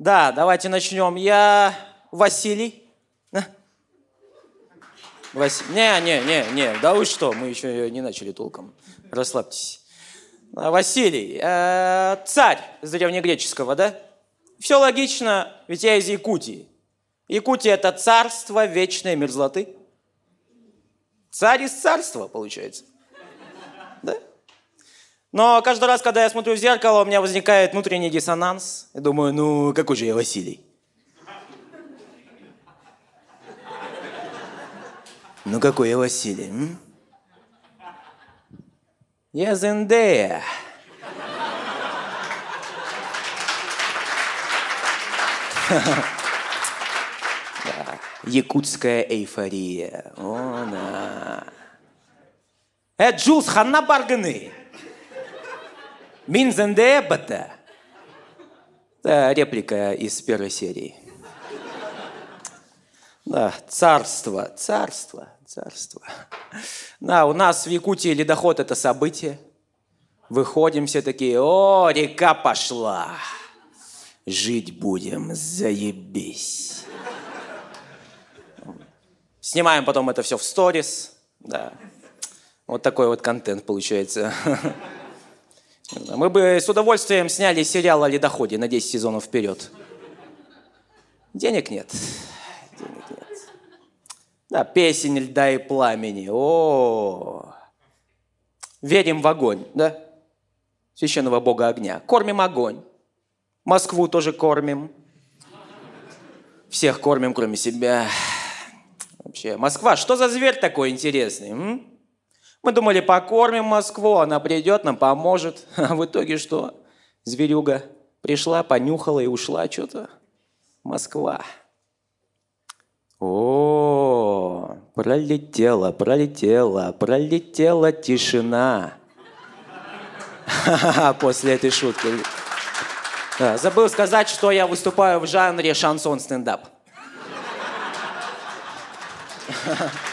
Да, давайте начнем. Я Василий. А? Вас... Не, не, не, не, да вы что, мы еще не начали толком. Расслабьтесь. А, Василий, э, царь из древнегреческого, да? Все логично, ведь я из Якутии. Якутия – это царство вечной мерзлоты. Царь из царства, получается. Да? Но каждый раз, когда я смотрю в зеркало, у меня возникает внутренний диссонанс. Я думаю, ну какой же я Василий? Ну какой я Василий? М? Я Зендея. Да. Якутская эйфория. О, да. Э, Джулс, ханна барганы. Мин Зендея бата. Да, реплика из первой серии. Да, царство, царство, царство. Да, у нас в Якутии ледоход – это событие. Выходим все такие, о, река пошла. Жить будем, заебись. Снимаем потом это все в сторис. Да. Вот такой вот контент получается. Мы бы с удовольствием сняли сериал о ледоходе на 10 сезонов вперед. Денег нет. Денег нет. Да, песень льда и пламени. О, верим в огонь, да? Священного Бога огня. Кормим огонь. Москву тоже кормим. Всех кормим, кроме себя. Вообще, Москва, что за зверь такой интересный? М? Мы думали, покормим Москву, она придет, нам поможет. А в итоге что? Зверюга пришла, понюхала и ушла что-то. Москва. О, пролетела, пролетела, пролетела тишина. После этой шутки. Забыл сказать, что я выступаю в жанре шансон-стендап.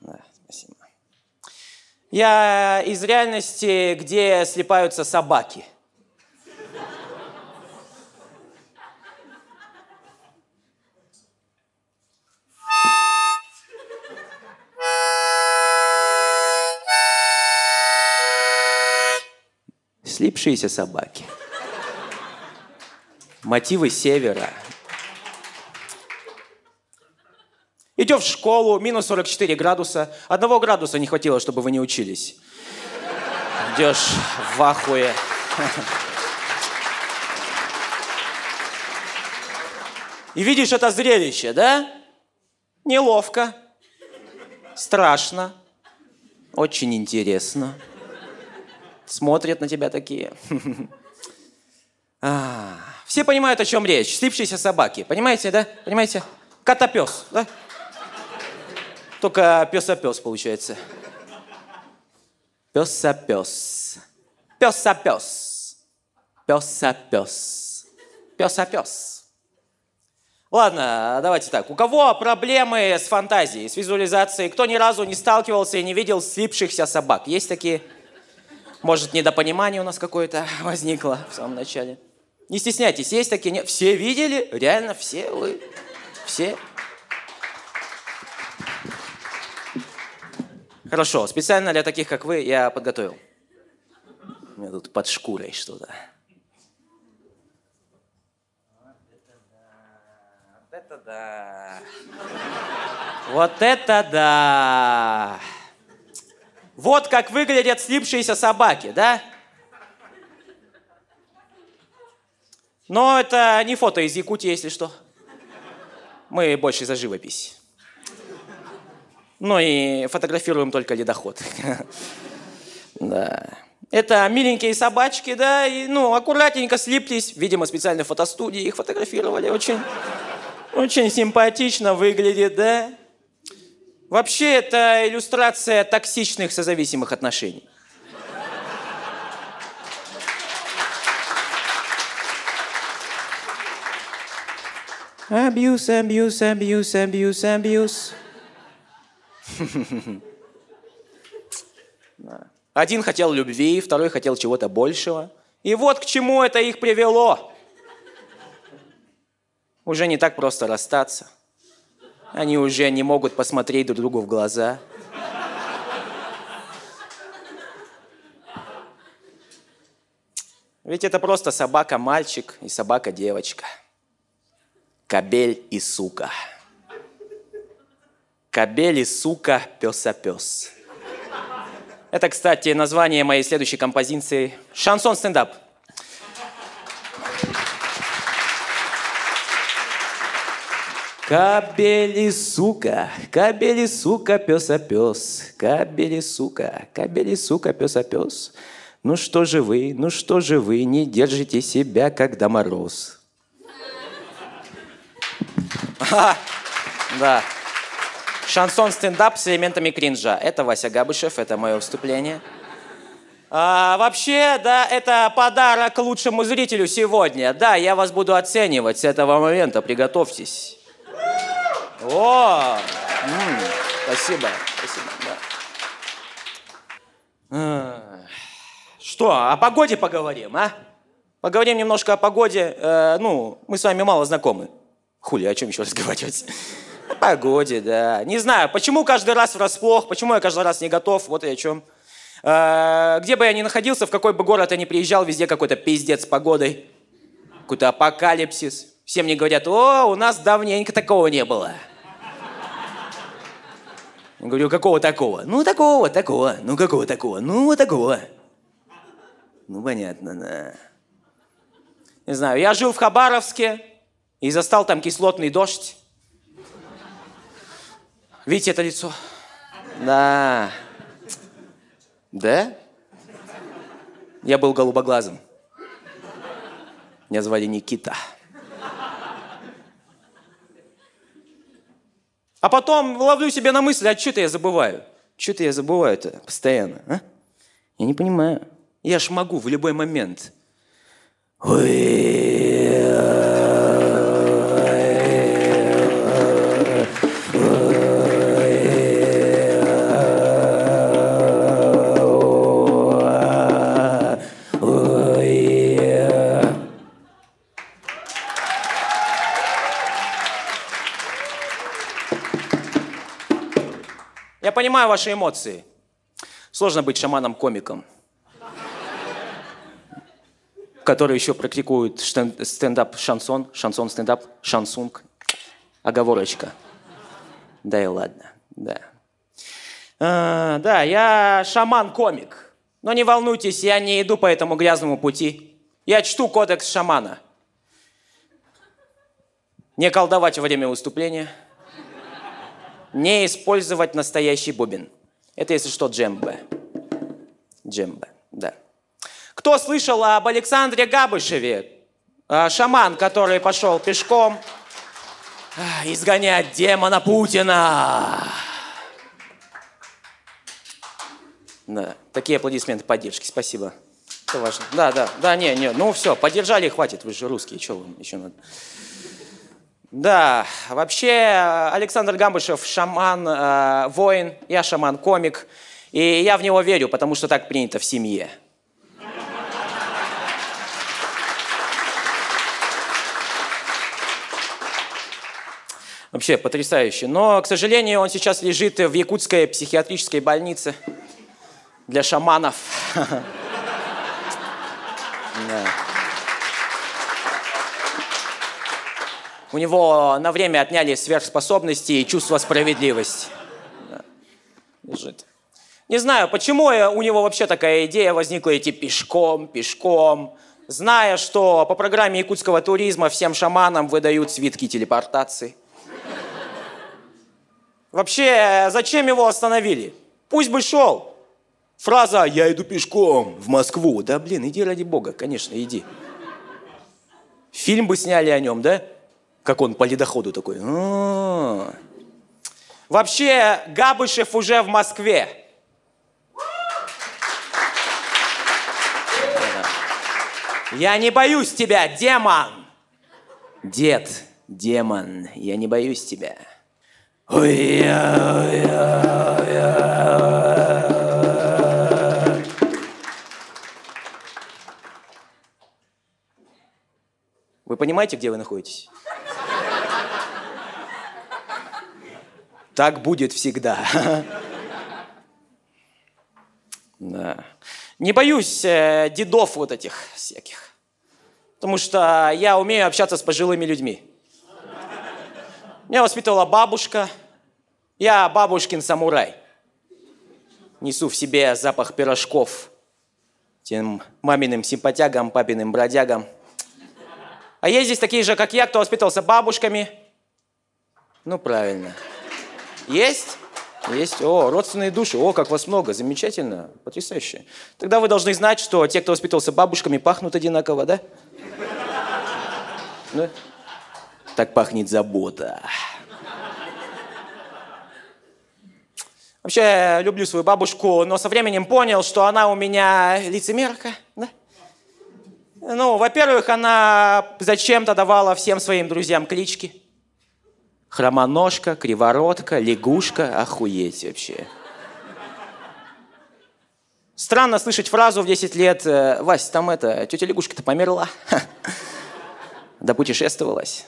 Да, спасибо. Я из реальности, где слепаются собаки. Слипшиеся собаки. Мотивы севера. Идешь в школу, минус 44 градуса. Одного градуса не хватило, чтобы вы не учились. Идешь в ахуе. И видишь это зрелище, да? Неловко, страшно, очень интересно. Смотрят на тебя такие. А, Все понимают, о чем речь. Слипшиеся собаки. Понимаете, да? Понимаете? Котопес, да? Только пес-пес получается. Пес-пес. Пес-пес. Пес-пес. Пес-пес. Ладно, давайте так. У кого проблемы с фантазией, с визуализацией? Кто ни разу не сталкивался и не видел слипшихся собак? Есть такие? Может, недопонимание у нас какое-то возникло в самом начале? Не стесняйтесь, есть такие? Все видели? Реально все вы? Все? Хорошо, специально для таких, как вы, я подготовил. У меня тут под шкурой что-то. Вот это да. Вот это да. Вот как выглядят слипшиеся собаки, да? Но это не фото из Якутии, если что. Мы больше за живопись. Ну и фотографируем только ледоход. Да. Это миленькие собачки, да, и, ну, аккуратненько слиплись. Видимо, специально в фотостудии их фотографировали. Очень, очень симпатично выглядит, да. Вообще, это иллюстрация токсичных созависимых отношений. Абьюз, абьюз, абьюз, абьюз, абьюз. Один хотел любви, второй хотел чего-то большего. И вот к чему это их привело. Уже не так просто расстаться. Они уже не могут посмотреть друг другу в глаза. Ведь это просто собака-мальчик и собака-девочка. Кобель и сука. Кобель и сука, пес-а-пес. Это, кстати, название моей следующей композиции «Шансон стендап». Кабели, сука, кабели, сука, пес пес, кабели, сука, кабели, сука, пес пес. Ну что же вы, ну что же вы, не держите себя, когда мороз. да. Шансон стендап с элементами кринжа. Это Вася Габышев, это мое вступление. А, вообще, да, это подарок лучшему зрителю сегодня. Да, я вас буду оценивать с этого момента, приготовьтесь. О, м-м, спасибо, спасибо. Да. Что, о погоде поговорим, а? Поговорим немножко о погоде. Э, ну, мы с вами мало знакомы. Хули, о чем еще разговаривать? Погоде, да. Не знаю, почему каждый раз врасплох, почему я каждый раз не готов, вот и о чем. Э, где бы я ни находился, в какой бы город я ни приезжал, везде какой-то пиздец с погодой. Какой-то апокалипсис. Все мне говорят, о, у нас давненько такого не было. Я говорю, какого такого? Ну, такого, такого. Ну, какого такого? Ну, вот такого. Ну, понятно, да. Не знаю, я жил в Хабаровске и застал там кислотный дождь. Видите это лицо? Да. Да? Я был голубоглазым. Меня звали Никита. А потом ловлю себе на мысли, а что-то я забываю. Что-то я забываю-то постоянно, а? Я не понимаю. Я ж могу в любой момент. Ой, понимаю ваши эмоции. Сложно быть шаманом-комиком, который еще практикует стендап-шансон, шансон-стендап, шансунг, оговорочка. Да и ладно, да. А, да, я шаман-комик. Но не волнуйтесь, я не иду по этому грязному пути. Я чту кодекс шамана. Не колдовать во время выступления – не использовать настоящий бубен. Это, если что, джембе. Джембе, да. Кто слышал об Александре Габышеве? А, шаман, который пошел пешком а, изгонять демона Путина. Да, такие аплодисменты поддержки, спасибо. Это важно. Да, да, да, не, не, ну все, поддержали, хватит, вы же русские, что вам еще надо? Да, вообще Александр Гамбышев шаман, э, воин, я шаман-комик, и я в него верю, потому что так принято в семье. Вообще потрясающе. Но, к сожалению, он сейчас лежит в якутской психиатрической больнице для шаманов. Да. У него на время отняли сверхспособности и чувство справедливости. Лежит. Не знаю, почему у него вообще такая идея возникла идти пешком, пешком, зная, что по программе якутского туризма всем шаманам выдают свитки телепортации. Вообще, зачем его остановили? Пусть бы шел. Фраза «Я иду пешком в Москву». Да блин, иди ради бога, конечно, иди. Фильм бы сняли о нем, да? Как он по ледоходу такой. Вообще, Габышев уже в Москве. Я не боюсь тебя, демон! Дед, демон, я не боюсь тебя. Вы понимаете, где вы находитесь? Так будет всегда. Да. Не боюсь э, дедов вот этих всяких. Потому что я умею общаться с пожилыми людьми. Меня воспитывала бабушка. Я бабушкин самурай. Несу в себе запах пирожков. Тем маминым симпатягам, папиным бродягам. А есть здесь такие же, как я, кто воспитывался бабушками. Ну, правильно. Есть? Есть. О, родственные души. О, как вас много. Замечательно. Потрясающе. Тогда вы должны знать, что те, кто воспитывался бабушками, пахнут одинаково, да? Да? Так пахнет забота. Вообще, люблю свою бабушку, но со временем понял, что она у меня лицемерка, да? Ну, во-первых, она зачем-то давала всем своим друзьям клички. Хромоножка, криворотка, лягушка, охуеть вообще. Странно слышать фразу в 10 лет, э, Вась, там это, тетя лягушка-то померла. Да путешествовалась.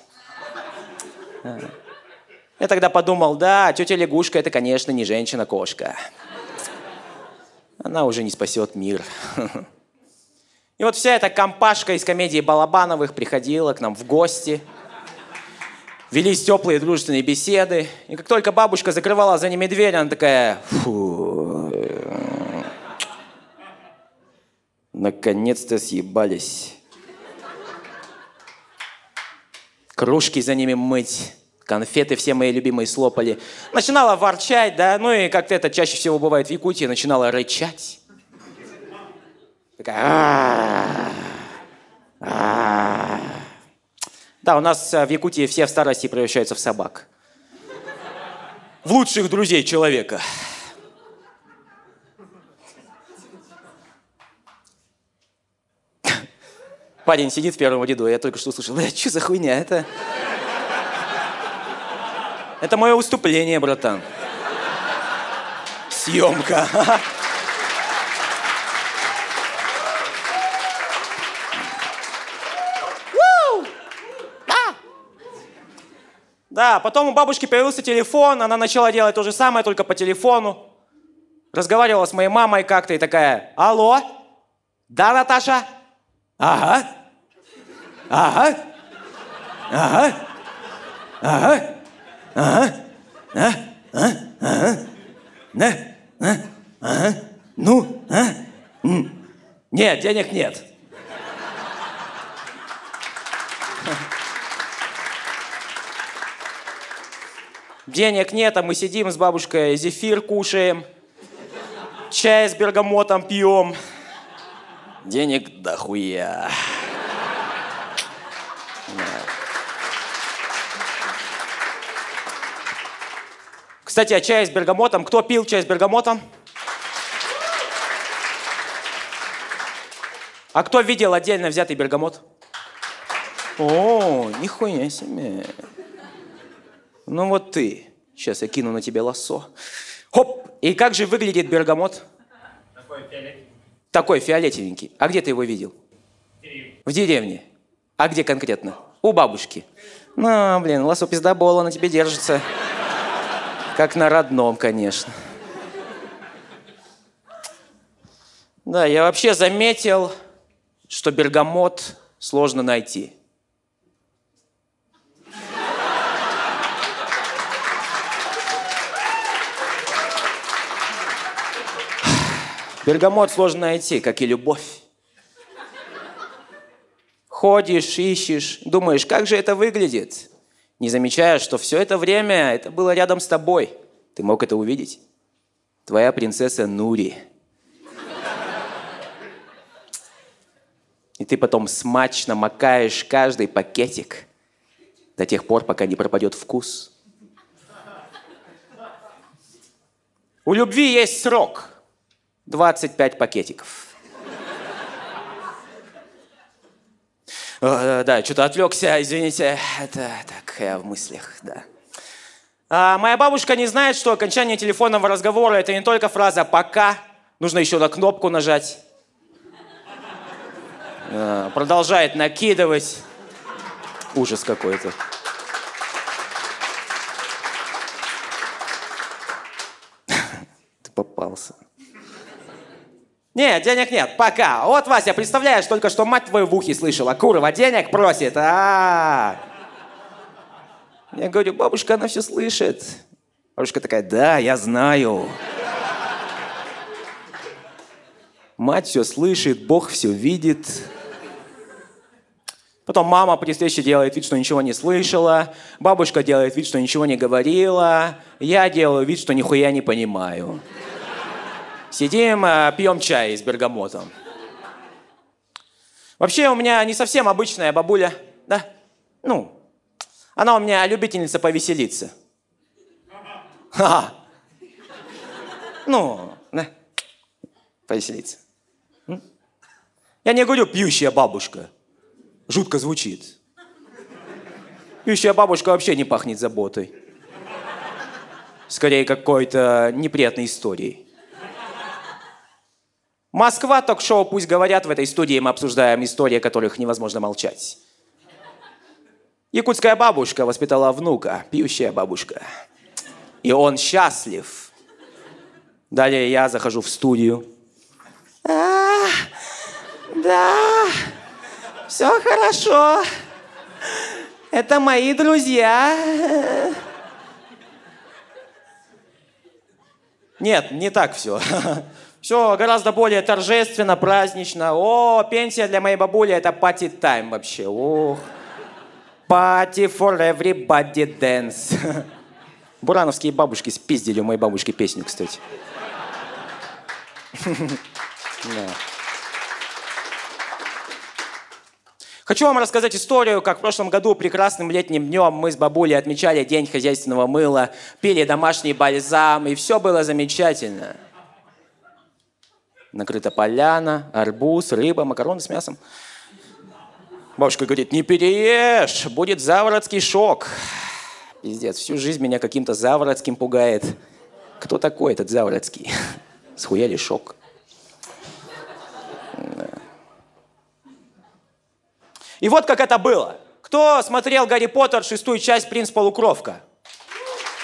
Я тогда подумал, да, тетя лягушка это, конечно, не женщина-кошка. Она уже не спасет мир. И вот вся эта компашка из комедии Балабановых приходила к нам в гости – велись теплые дружественные беседы. И как только бабушка закрывала за ними дверь, она такая... Фу. Наконец-то съебались. Кружки за ними мыть. Конфеты все мои любимые слопали. Начинала ворчать, да, ну и как-то это чаще всего бывает в Якутии, начинала рычать. Такая... Да, у нас э, в Якутии все в старости превращаются в собак. В лучших друзей человека. Парень сидит в первом ряду, я только что услышал, бля, что за хуйня, это... Это мое выступление, братан. Съемка. Да, потом у бабушки появился телефон, она начала делать то же самое, только по телефону. Разговаривала с моей мамой как-то и такая, алло, да, Наташа? Ага, ага, ага, ага, ага, а, а, ага, да, а, ага, ну, а, нет, денег нет. Денег нет, а мы сидим с бабушкой, зефир кушаем, чай с бергамотом пьем. Денег дохуя. Кстати, а чай с бергамотом? Кто пил чай с бергамотом? А кто видел отдельно взятый бергамот? О, нихуя себе. Ну вот ты. Сейчас я кину на тебя лосо. Хоп! И как же выглядит бергамот? Такой фиолетовенький. Такой фиолетовенький. А где ты его видел? В деревне. В деревне. А где конкретно? У бабушки. Ну, блин, лосо пиздобола на тебе держится. Как на родном, конечно. Да, я вообще заметил, что бергамот сложно найти. Бергамот сложно найти, как и любовь. Ходишь, ищешь, думаешь, как же это выглядит, не замечая, что все это время это было рядом с тобой. Ты мог это увидеть. Твоя принцесса Нури. И ты потом смачно макаешь каждый пакетик до тех пор, пока не пропадет вкус. У любви есть срок – 25 пакетиков. О, да, что-то отвлекся, извините. Это так, я в мыслях, да. А, моя бабушка не знает, что окончание телефонного разговора это не только фраза «пока», нужно еще на кнопку нажать. А, продолжает накидывать. Ужас какой-то. Ты попался. Нет, денег нет, пока. Вот, Вася, представляешь, только что мать твою в ухе слышала. Курова денег просит. А, -а, -а. Я говорю, бабушка, она все слышит. Бабушка такая, да, я знаю. Мать все слышит, Бог все видит. Потом мама при встрече делает вид, что ничего не слышала. Бабушка делает вид, что ничего не говорила. Я делаю вид, что нихуя не понимаю. Сидим, э, пьем чай с бергамотом. Вообще у меня не совсем обычная бабуля, да? Ну, она у меня любительница повеселиться. Ха! Ну, да, повеселиться. Я не говорю пьющая бабушка. Жутко звучит. Пьющая бабушка вообще не пахнет заботой. Скорее, какой-то неприятной историей. Москва, ток-шоу «Пусть говорят». В этой студии мы обсуждаем истории, о которых невозможно молчать. Якутская бабушка воспитала внука, пьющая бабушка. И он счастлив. Далее я захожу в студию. А, да, все хорошо. Это мои друзья. Нет, не так все. Все гораздо более торжественно, празднично. О, пенсия для моей бабули это пати тайм вообще. Ох. Party for everybody dance. Бурановские бабушки спиздили у моей бабушки песню, кстати. Хочу вам рассказать историю, как в прошлом году прекрасным летним днем мы с бабулей отмечали День хозяйственного мыла, пили домашний бальзам, и все было замечательно накрыта поляна, арбуз, рыба, макароны с мясом. Бабушка говорит, не переешь, будет заворотский шок. Пиздец, всю жизнь меня каким-то заворотским пугает. Кто такой этот заворотский? Схуяли шок. И вот как это было. Кто смотрел «Гарри Поттер» шестую часть «Принц Полукровка»?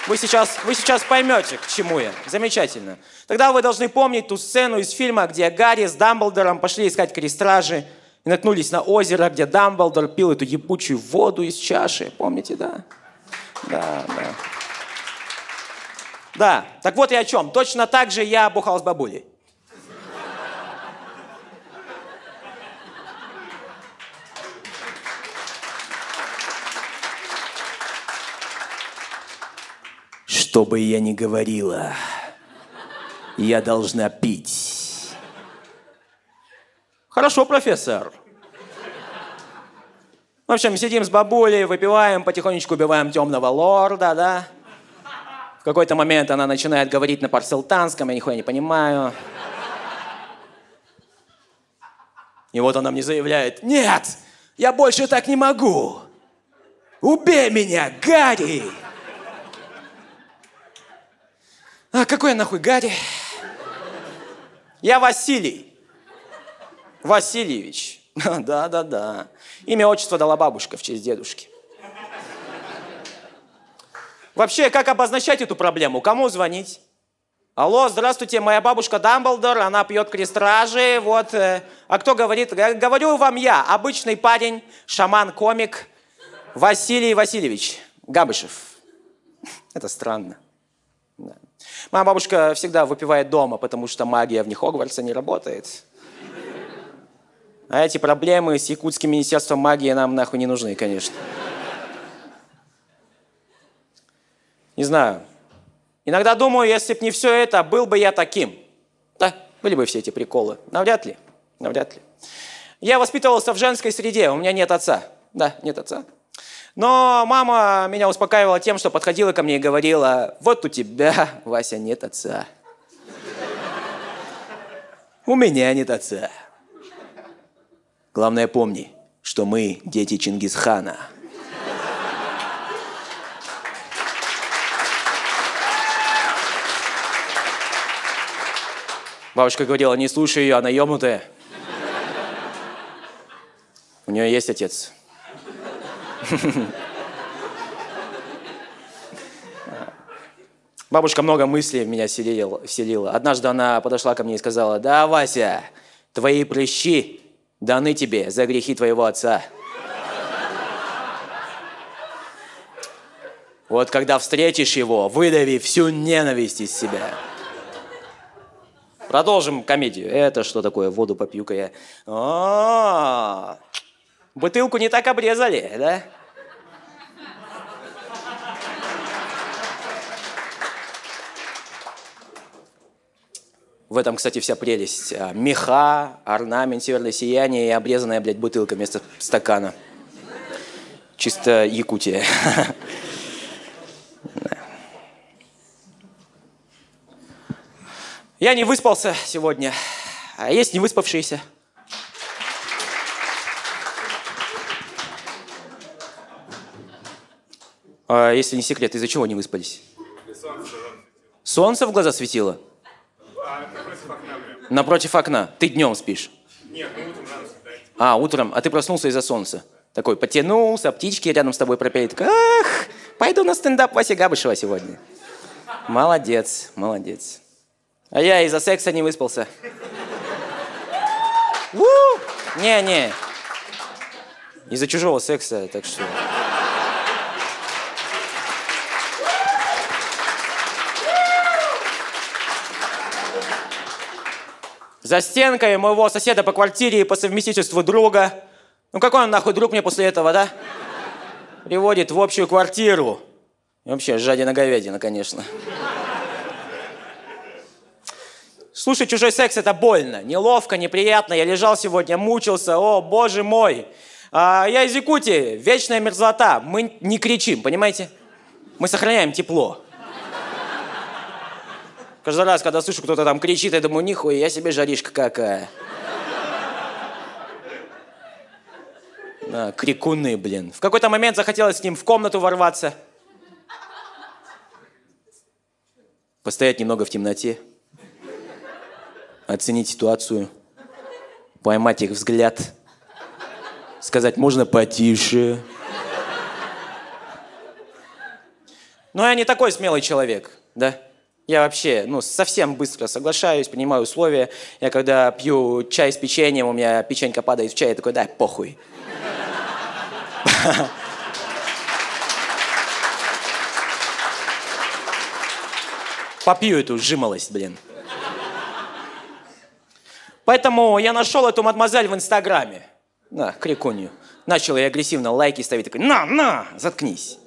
Вы сейчас, вы сейчас поймете, к чему я. Замечательно. Тогда вы должны помнить ту сцену из фильма, где Гарри с Дамблдором пошли искать крестражи и наткнулись на озеро, где Дамблдор пил эту ебучую воду из чаши. Помните, да? Да, да. Да, так вот и о чем. Точно так же я бухал с бабулей. Что бы я ни говорила, я должна пить. Хорошо, профессор. В общем, сидим с бабулей, выпиваем, потихонечку убиваем темного лорда, да? В какой-то момент она начинает говорить на парселтанском, я нихуя не понимаю. И вот она мне заявляет, нет, я больше так не могу. Убей меня, Гарри! А какой я нахуй Гарри? Я Василий. Васильевич. Да-да-да. Имя, отчество дала бабушка в честь дедушки. Вообще, как обозначать эту проблему? Кому звонить? Алло, здравствуйте, моя бабушка Дамблдор, она пьет крестражи, вот. Э, а кто говорит? Говорю вам я, обычный парень, шаман-комик Василий Васильевич Габышев. Это странно. Моя бабушка всегда выпивает дома, потому что магия в Хогвартса не работает. А эти проблемы с якутским министерством магии нам нахуй не нужны, конечно. Не знаю. Иногда думаю, если б не все это, был бы я таким. Да, были бы все эти приколы. Навряд ли. Навряд ли. Я воспитывался в женской среде, у меня нет отца. Да, нет отца. Но мама меня успокаивала тем, что подходила ко мне и говорила, вот у тебя, Вася, нет отца. У меня нет отца. Главное помни, что мы дети Чингисхана. Бабушка говорила, не слушай ее, она ебнутая. У нее есть отец. Бабушка много мыслей в меня вселила. Однажды она подошла ко мне и сказала, «Да, Вася, твои прыщи даны тебе за грехи твоего отца». Вот когда встретишь его, выдави всю ненависть из себя. Продолжим комедию. Это что такое? Воду попью-ка я. А, бутылку не так обрезали, да? В этом, кстати, вся прелесть. А, меха, орнамент, северное сияние и обрезанная, блядь, бутылка вместо стакана. Чисто Якутия. Я не выспался сегодня, а есть не выспавшиеся. А если не секрет, из-за чего не выспались? Солнце в глаза светило? Напротив окна. Ты днем спишь? Нет, ну утром рано. А, утром. А ты проснулся из-за солнца? Такой потянулся, птички рядом с тобой пропели. Ах, пойду на стендап Вася Габышева сегодня. Молодец, молодец. А я из-за секса не выспался. Не-не. Из-за чужого секса, так что... За стенкой моего соседа по квартире и по совместительству друга. Ну какой он нахуй друг мне после этого, да? Приводит в общую квартиру. И вообще, жадина-говядина, конечно. Слушай, чужой секс это больно, неловко, неприятно. Я лежал сегодня, мучился, о, боже мой. А, я из Якутии, вечная мерзлота. Мы не кричим, понимаете? Мы сохраняем тепло. Каждый раз, когда слышу, кто-то там кричит, я думаю, нихуя, я себе жаришка какая. Крикуны, блин. В какой-то момент захотелось с ним в комнату ворваться. Постоять немного в темноте. Оценить ситуацию. Поймать их взгляд. Сказать, можно потише. Но я не такой смелый человек, да? Я вообще, ну, совсем быстро соглашаюсь, принимаю условия. Я когда пью чай с печеньем, у меня печенька падает в чай, я такой, да, похуй. Попью эту жимолость, блин. Поэтому я нашел эту мадемуазель в Инстаграме. На, крикунью. Начал я агрессивно лайки ставить, такой, на, на, заткнись.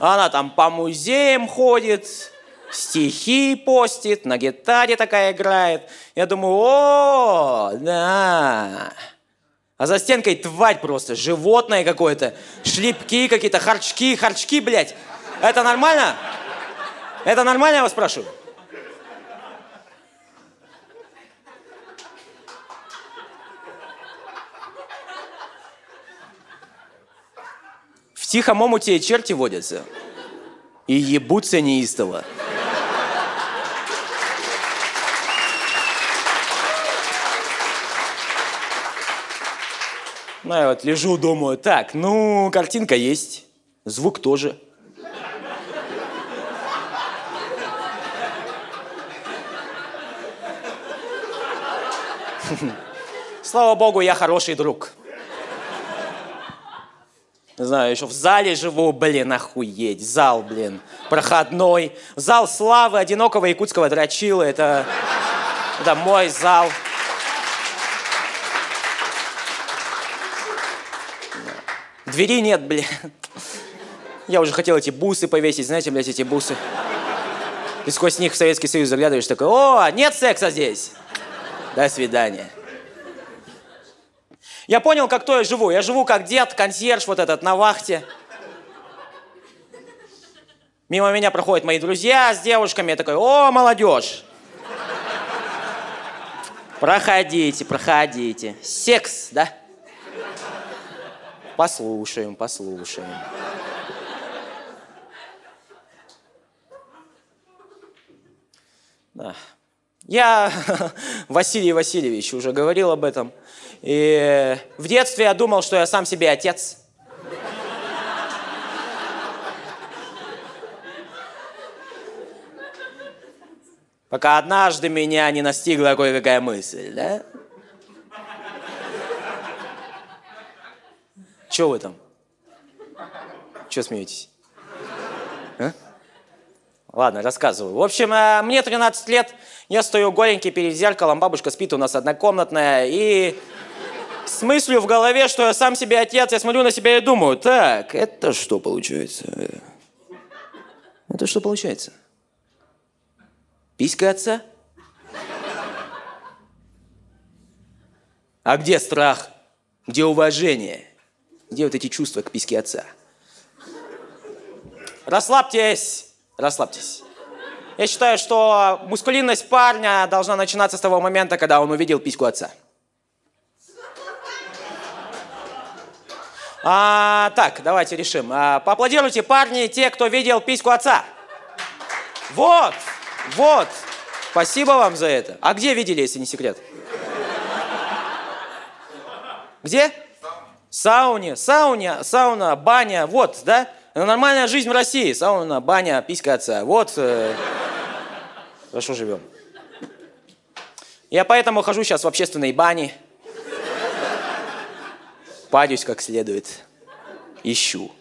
Она там по музеям ходит, стихи постит, на гитаре такая играет. Я думаю, о, да. А за стенкой тварь просто, животное какое-то, шлепки какие-то, харчки, харчки, блядь. Это нормально? Это нормально, я вас спрашиваю? Тихом омуте черти водятся. И ебутся неистово. Ну, я вот лежу, думаю, так, ну, картинка есть, звук тоже. Слава богу, я хороший друг. Не знаю, еще в зале живу, блин, охуеть. Зал, блин, проходной. Зал славы одинокого якутского дрочила. Это, это мой зал. Двери нет, блин. Я уже хотел эти бусы повесить, знаете, блядь, эти бусы. И сквозь них в Советский Союз заглядываешь, такой, о, нет секса здесь. До свидания. Я понял, как то я живу. Я живу как дед, консьерж вот этот на вахте. Мимо меня проходят мои друзья с девушками. Я такой, о, молодежь. Проходите, проходите. Секс, да? Послушаем, послушаем. Да. Я, Василий Васильевич, уже говорил об этом. И в детстве я думал, что я сам себе отец. Пока однажды меня не настигла кое-какая мысль, да? Чего вы там? Чего смеетесь? А? Ладно, рассказываю. В общем, э, мне 13 лет, я стою голенький перед зеркалом, бабушка спит у нас однокомнатная, и с мыслью в голове, что я сам себе отец, я смотрю на себя и думаю, так, это что получается? Это что получается? Писька отца? А где страх? Где уважение? Где вот эти чувства к писке отца? Расслабьтесь, расслабьтесь. Я считаю, что мускулинность парня должна начинаться с того момента, когда он увидел письку отца. А, так, давайте решим. А, поаплодируйте, парни, те, кто видел письку отца. Вот, вот. Спасибо вам за это. А где видели, если не секрет? Где? Сауне, сауне, сауна, баня, вот, да? Нормальная жизнь в России. Сауна, баня, писька отца. Вот. Э, хорошо живем. Я поэтому хожу сейчас в общественные бани. Парюсь как следует. Ищу.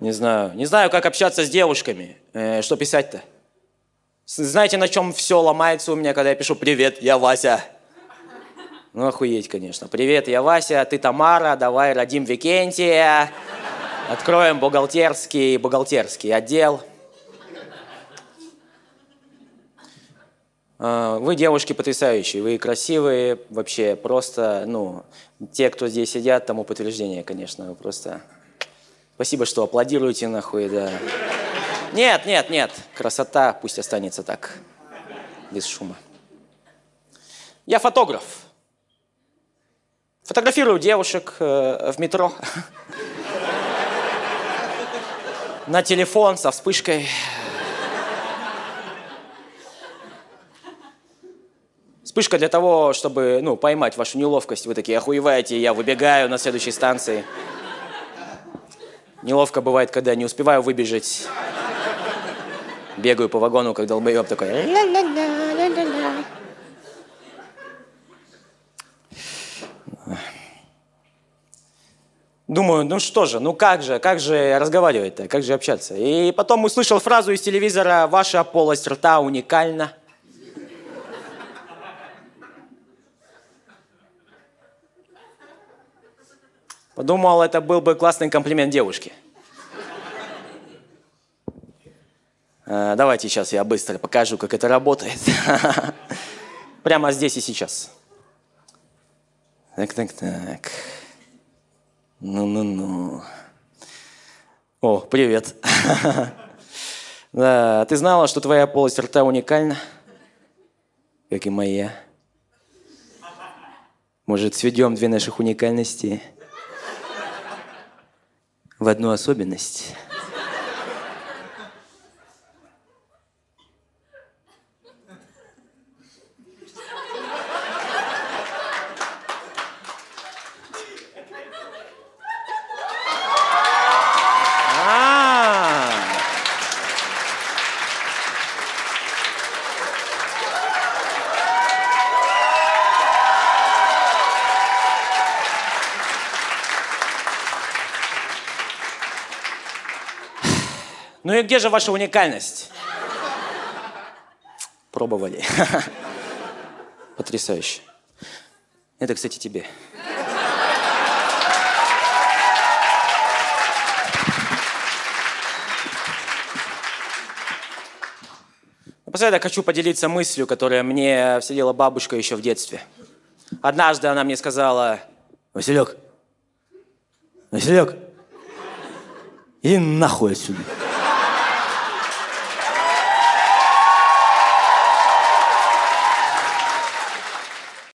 Не знаю. Не знаю, как общаться с девушками. Э, что писать-то? Знаете, на чем все ломается у меня, когда я пишу «Привет, я Вася». Ну, охуеть, конечно. «Привет, я Вася, ты Тамара, давай родим Викентия, откроем бухгалтерский, бухгалтерский отдел». Вы девушки потрясающие, вы красивые, вообще просто, ну, те, кто здесь сидят, тому подтверждение, конечно, вы просто... Спасибо, что аплодируете, нахуй, да. Нет, нет, нет, красота пусть останется так, без шума. Я фотограф. Фотографирую девушек э, в метро. На телефон со вспышкой. Вспышка для того, чтобы ну, поймать вашу неловкость. Вы такие охуеваете, я выбегаю на следующей станции. Неловко бывает, когда не успеваю выбежать. Бегаю по вагону, как долбоеб такой. Думаю, ну что же, ну как же, как же разговаривать-то, как же общаться? И потом услышал фразу из телевизора «Ваша полость рта уникальна». Подумал, это был бы классный комплимент девушке. Э, давайте сейчас я быстро покажу, как это работает. Прямо здесь и сейчас. Так, так, так. Ну-ну-ну. О, привет. Да, ты знала, что твоя полость рта уникальна? Как и моя. Может, сведем две наших уникальности в одну особенность. И где же ваша уникальность? Пробовали. Потрясающе. Это, кстати, тебе. Напоследок хочу поделиться мыслью, которая мне вселила бабушка еще в детстве. Однажды она мне сказала, Василек, Василек, иди нахуй отсюда.